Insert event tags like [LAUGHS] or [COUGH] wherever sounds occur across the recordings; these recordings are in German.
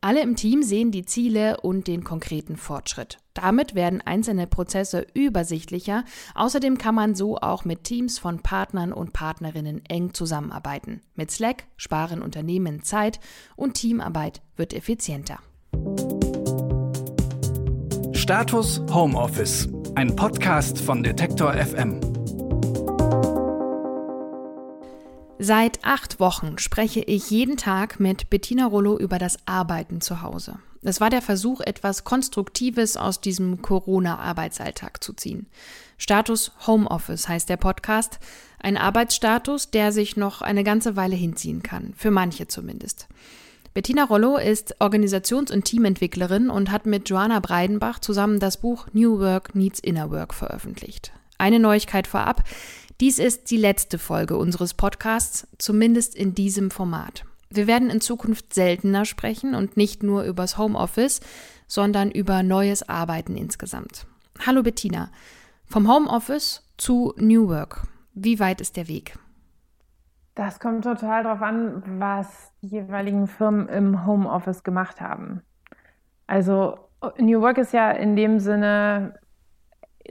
Alle im Team sehen die Ziele und den konkreten Fortschritt. Damit werden einzelne Prozesse übersichtlicher. Außerdem kann man so auch mit Teams von Partnern und Partnerinnen eng zusammenarbeiten. Mit Slack sparen Unternehmen Zeit und Teamarbeit wird effizienter. Status Homeoffice, ein Podcast von Detektor FM. Seit acht Wochen spreche ich jeden Tag mit Bettina Rollo über das Arbeiten zu Hause. Es war der Versuch, etwas Konstruktives aus diesem Corona-Arbeitsalltag zu ziehen. Status Homeoffice heißt der Podcast, ein Arbeitsstatus, der sich noch eine ganze Weile hinziehen kann, für manche zumindest. Bettina Rollo ist Organisations- und Teamentwicklerin und hat mit Joanna Breidenbach zusammen das Buch New Work Needs Inner Work veröffentlicht. Eine Neuigkeit vorab. Dies ist die letzte Folge unseres Podcasts, zumindest in diesem Format. Wir werden in Zukunft seltener sprechen und nicht nur übers Homeoffice, sondern über neues Arbeiten insgesamt. Hallo Bettina. Vom Homeoffice zu New Work. Wie weit ist der Weg? Das kommt total darauf an, was die jeweiligen Firmen im Homeoffice gemacht haben. Also New Work ist ja in dem Sinne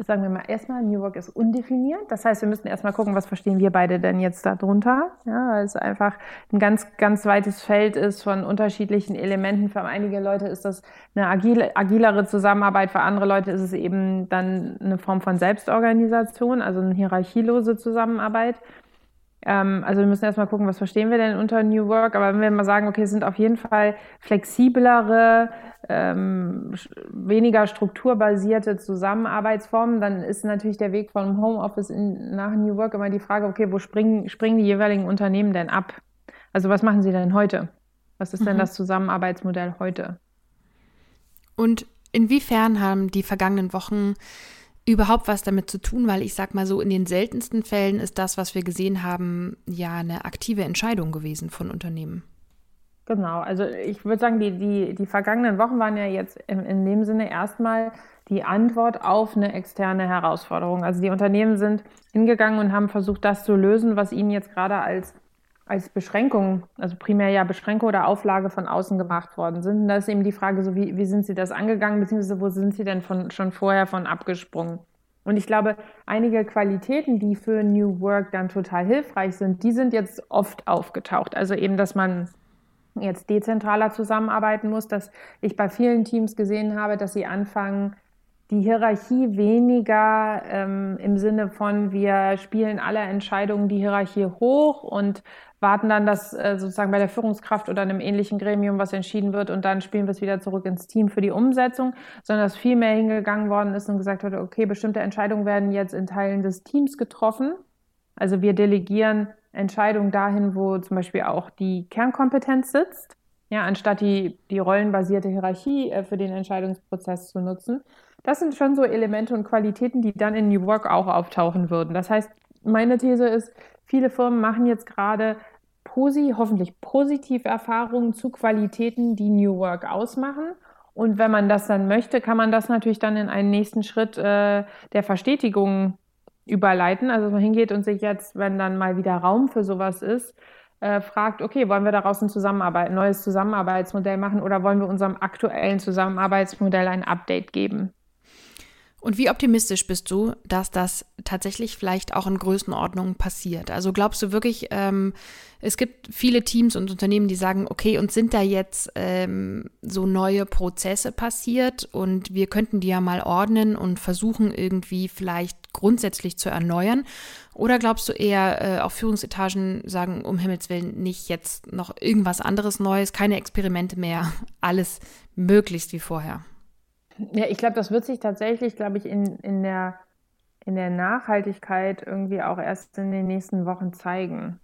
sagen wir mal erstmal, New Work ist undefiniert. Das heißt, wir müssen erstmal gucken, was verstehen wir beide denn jetzt darunter. Ja, weil es einfach ein ganz, ganz weites Feld ist von unterschiedlichen Elementen. Für einige Leute ist das eine agile, agilere Zusammenarbeit, für andere Leute ist es eben dann eine Form von Selbstorganisation, also eine hierarchielose Zusammenarbeit. Ähm, also wir müssen erstmal gucken, was verstehen wir denn unter New Work. Aber wenn wir mal sagen, okay, es sind auf jeden Fall flexiblere, ähm, weniger strukturbasierte Zusammenarbeitsformen, dann ist natürlich der Weg vom Homeoffice in, nach New Work immer die Frage, okay, wo springen, springen die jeweiligen Unternehmen denn ab? Also was machen sie denn heute? Was ist mhm. denn das Zusammenarbeitsmodell heute? Und inwiefern haben die vergangenen Wochen überhaupt was damit zu tun, weil ich sag mal so, in den seltensten Fällen ist das, was wir gesehen haben, ja eine aktive Entscheidung gewesen von Unternehmen. Genau, also ich würde sagen, die, die, die vergangenen Wochen waren ja jetzt in, in dem Sinne erstmal die Antwort auf eine externe Herausforderung. Also die Unternehmen sind hingegangen und haben versucht, das zu lösen, was ihnen jetzt gerade als als Beschränkung, also primär ja Beschränkung oder Auflage von außen gemacht worden sind. Und da ist eben die Frage, so wie, wie sind Sie das angegangen, beziehungsweise wo sind Sie denn von, schon vorher von abgesprungen? Und ich glaube, einige Qualitäten, die für New Work dann total hilfreich sind, die sind jetzt oft aufgetaucht. Also eben, dass man jetzt dezentraler zusammenarbeiten muss, dass ich bei vielen Teams gesehen habe, dass sie anfangen, die Hierarchie weniger ähm, im Sinne von, wir spielen alle Entscheidungen die Hierarchie hoch und warten dann, dass äh, sozusagen bei der Führungskraft oder einem ähnlichen Gremium was entschieden wird und dann spielen wir es wieder zurück ins Team für die Umsetzung, sondern dass viel mehr hingegangen worden ist und gesagt wurde, okay, bestimmte Entscheidungen werden jetzt in Teilen des Teams getroffen. Also wir delegieren Entscheidungen dahin, wo zum Beispiel auch die Kernkompetenz sitzt, ja, anstatt die, die rollenbasierte Hierarchie äh, für den Entscheidungsprozess zu nutzen. Das sind schon so Elemente und Qualitäten, die dann in New Work auch auftauchen würden. Das heißt, meine These ist, viele Firmen machen jetzt gerade posi hoffentlich positive Erfahrungen zu Qualitäten, die New Work ausmachen. Und wenn man das dann möchte, kann man das natürlich dann in einen nächsten Schritt äh, der Verstetigung überleiten. Also dass man hingeht und sich jetzt, wenn dann mal wieder Raum für sowas ist, äh, fragt, okay, wollen wir daraus ein Zusammenarbeit, neues Zusammenarbeitsmodell machen oder wollen wir unserem aktuellen Zusammenarbeitsmodell ein Update geben? Und wie optimistisch bist du, dass das tatsächlich vielleicht auch in Größenordnung passiert? Also glaubst du wirklich, ähm, es gibt viele Teams und Unternehmen, die sagen, okay, uns sind da jetzt ähm, so neue Prozesse passiert und wir könnten die ja mal ordnen und versuchen irgendwie vielleicht grundsätzlich zu erneuern? Oder glaubst du eher, äh, auch Führungsetagen sagen, um Himmels Willen, nicht jetzt noch irgendwas anderes Neues, keine Experimente mehr, [LAUGHS] alles möglichst wie vorher? Ja, ich glaube, das wird sich tatsächlich, glaube ich, in, in, der, in der Nachhaltigkeit irgendwie auch erst in den nächsten Wochen zeigen.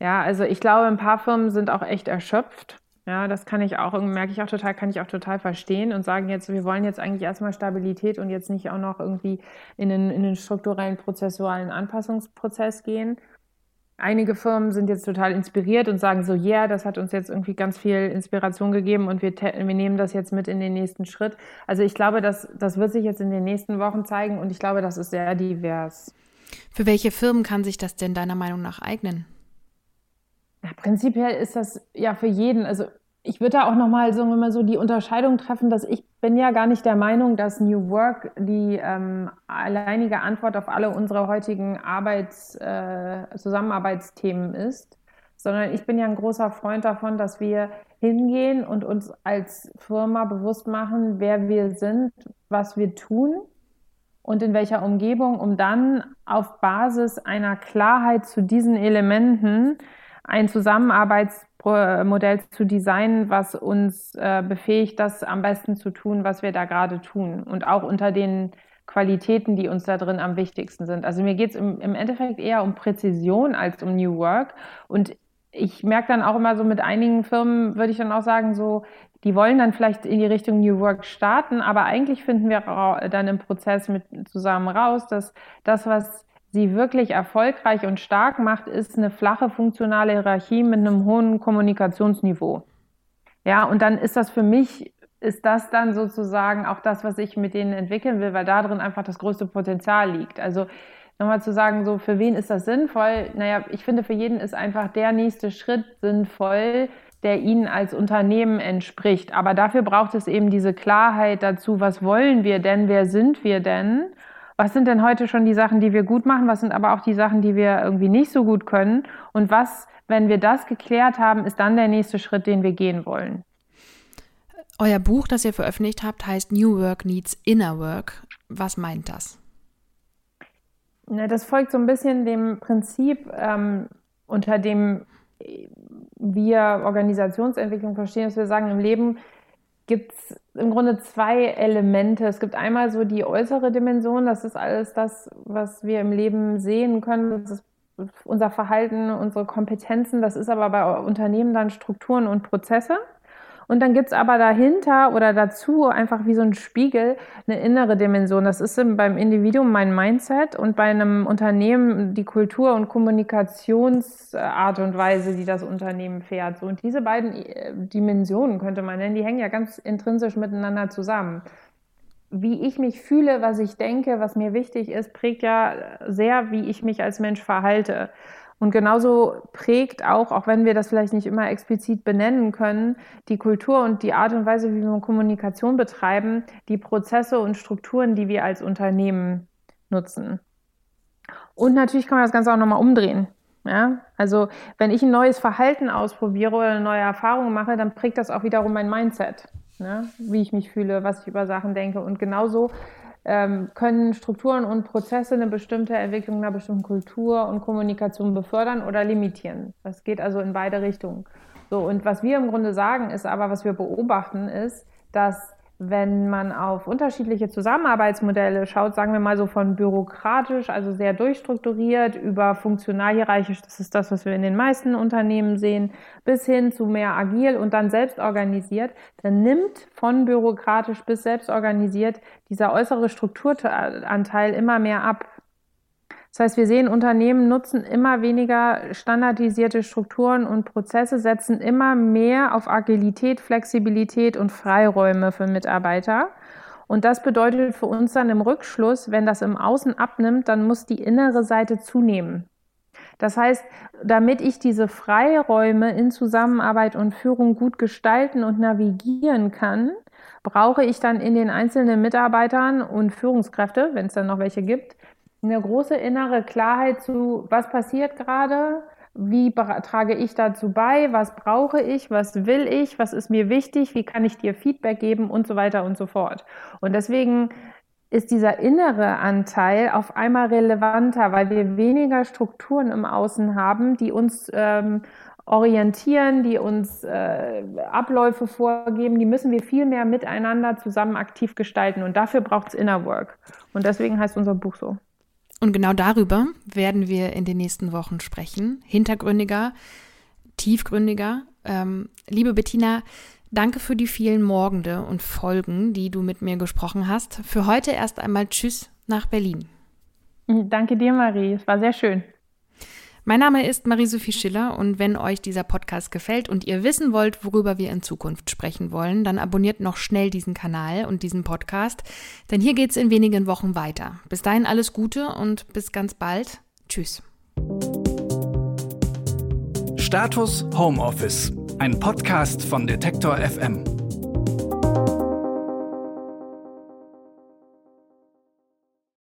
Ja, also ich glaube, ein paar Firmen sind auch echt erschöpft. Ja, das kann ich auch, merke ich auch total, kann ich auch total verstehen und sagen jetzt, wir wollen jetzt eigentlich erstmal Stabilität und jetzt nicht auch noch irgendwie in den, in den strukturellen prozessualen Anpassungsprozess gehen. Einige Firmen sind jetzt total inspiriert und sagen so, ja, yeah, das hat uns jetzt irgendwie ganz viel Inspiration gegeben und wir, wir nehmen das jetzt mit in den nächsten Schritt. Also ich glaube, das, das wird sich jetzt in den nächsten Wochen zeigen und ich glaube, das ist sehr divers. Für welche Firmen kann sich das denn deiner Meinung nach eignen? Ja, prinzipiell ist das ja für jeden, also ich würde da auch nochmal so, so die Unterscheidung treffen, dass ich bin ja gar nicht der Meinung, dass New Work die ähm, alleinige Antwort auf alle unsere heutigen Arbeits, äh, Zusammenarbeitsthemen ist, sondern ich bin ja ein großer Freund davon, dass wir hingehen und uns als Firma bewusst machen, wer wir sind, was wir tun und in welcher Umgebung, um dann auf Basis einer Klarheit zu diesen Elementen ein Zusammenarbeitsmodell zu designen, was uns äh, befähigt, das am besten zu tun, was wir da gerade tun. Und auch unter den Qualitäten, die uns da drin am wichtigsten sind. Also mir geht es im, im Endeffekt eher um Präzision als um New Work. Und ich merke dann auch immer so mit einigen Firmen, würde ich dann auch sagen, so, die wollen dann vielleicht in die Richtung New Work starten, aber eigentlich finden wir dann im Prozess mit zusammen raus, dass das, was sie wirklich erfolgreich und stark macht, ist eine flache funktionale Hierarchie mit einem hohen Kommunikationsniveau. Ja, und dann ist das für mich, ist das dann sozusagen auch das, was ich mit denen entwickeln will, weil da drin einfach das größte Potenzial liegt. Also nochmal zu sagen, so für wen ist das sinnvoll? Naja, ich finde, für jeden ist einfach der nächste Schritt sinnvoll, der ihnen als Unternehmen entspricht. Aber dafür braucht es eben diese Klarheit dazu, was wollen wir denn, wer sind wir denn? Was sind denn heute schon die Sachen, die wir gut machen? Was sind aber auch die Sachen, die wir irgendwie nicht so gut können? Und was, wenn wir das geklärt haben, ist dann der nächste Schritt, den wir gehen wollen? Euer Buch, das ihr veröffentlicht habt, heißt New Work Needs Inner Work. Was meint das? Das folgt so ein bisschen dem Prinzip, ähm, unter dem wir Organisationsentwicklung verstehen, dass wir sagen, im Leben gibt es im Grunde zwei Elemente. Es gibt einmal so die äußere Dimension, das ist alles das, was wir im Leben sehen können. Das ist unser Verhalten, unsere Kompetenzen. Das ist aber bei Unternehmen dann Strukturen und Prozesse. Und dann gibt es aber dahinter oder dazu einfach wie so ein Spiegel eine innere Dimension. Das ist beim Individuum mein Mindset und bei einem Unternehmen die Kultur und Kommunikationsart und Weise, die das Unternehmen fährt. So, und diese beiden äh, Dimensionen könnte man nennen, die hängen ja ganz intrinsisch miteinander zusammen wie ich mich fühle, was ich denke, was mir wichtig ist, prägt ja sehr, wie ich mich als Mensch verhalte. Und genauso prägt auch, auch wenn wir das vielleicht nicht immer explizit benennen können, die Kultur und die Art und Weise, wie wir Kommunikation betreiben, die Prozesse und Strukturen, die wir als Unternehmen nutzen. Und natürlich kann man das Ganze auch nochmal umdrehen. Ja? Also wenn ich ein neues Verhalten ausprobiere oder eine neue Erfahrung mache, dann prägt das auch wiederum mein Mindset, ne? wie ich mich fühle, was ich über Sachen denke. Und genauso können Strukturen und Prozesse eine bestimmte Entwicklung einer bestimmten Kultur und Kommunikation befördern oder limitieren. Das geht also in beide Richtungen. So, und was wir im Grunde sagen, ist aber, was wir beobachten, ist, dass wenn man auf unterschiedliche Zusammenarbeitsmodelle schaut, sagen wir mal so von bürokratisch, also sehr durchstrukturiert, über funktional hierarchisch, das ist das, was wir in den meisten Unternehmen sehen, bis hin zu mehr agil und dann selbst organisiert, dann nimmt von bürokratisch bis selbst organisiert dieser äußere Strukturanteil immer mehr ab. Das heißt, wir sehen, Unternehmen nutzen immer weniger standardisierte Strukturen und Prozesse, setzen immer mehr auf Agilität, Flexibilität und Freiräume für Mitarbeiter. Und das bedeutet für uns dann im Rückschluss, wenn das im Außen abnimmt, dann muss die innere Seite zunehmen. Das heißt, damit ich diese Freiräume in Zusammenarbeit und Führung gut gestalten und navigieren kann, brauche ich dann in den einzelnen Mitarbeitern und Führungskräfte, wenn es dann noch welche gibt, eine große innere Klarheit zu, was passiert gerade, wie trage ich dazu bei, was brauche ich, was will ich, was ist mir wichtig, wie kann ich dir Feedback geben und so weiter und so fort. Und deswegen ist dieser innere Anteil auf einmal relevanter, weil wir weniger Strukturen im Außen haben, die uns ähm, orientieren, die uns äh, Abläufe vorgeben, die müssen wir viel mehr miteinander zusammen aktiv gestalten. Und dafür braucht es Inner Work. Und deswegen heißt unser Buch so. Und genau darüber werden wir in den nächsten Wochen sprechen. Hintergründiger, tiefgründiger. Ähm, liebe Bettina, danke für die vielen Morgende und Folgen, die du mit mir gesprochen hast. Für heute erst einmal Tschüss nach Berlin. Danke dir, Marie. Es war sehr schön. Mein Name ist Marie-Sophie Schiller und wenn euch dieser Podcast gefällt und ihr wissen wollt, worüber wir in Zukunft sprechen wollen, dann abonniert noch schnell diesen Kanal und diesen Podcast, denn hier geht es in wenigen Wochen weiter. Bis dahin alles Gute und bis ganz bald. Tschüss. Status Homeoffice, ein Podcast von Detektor FM.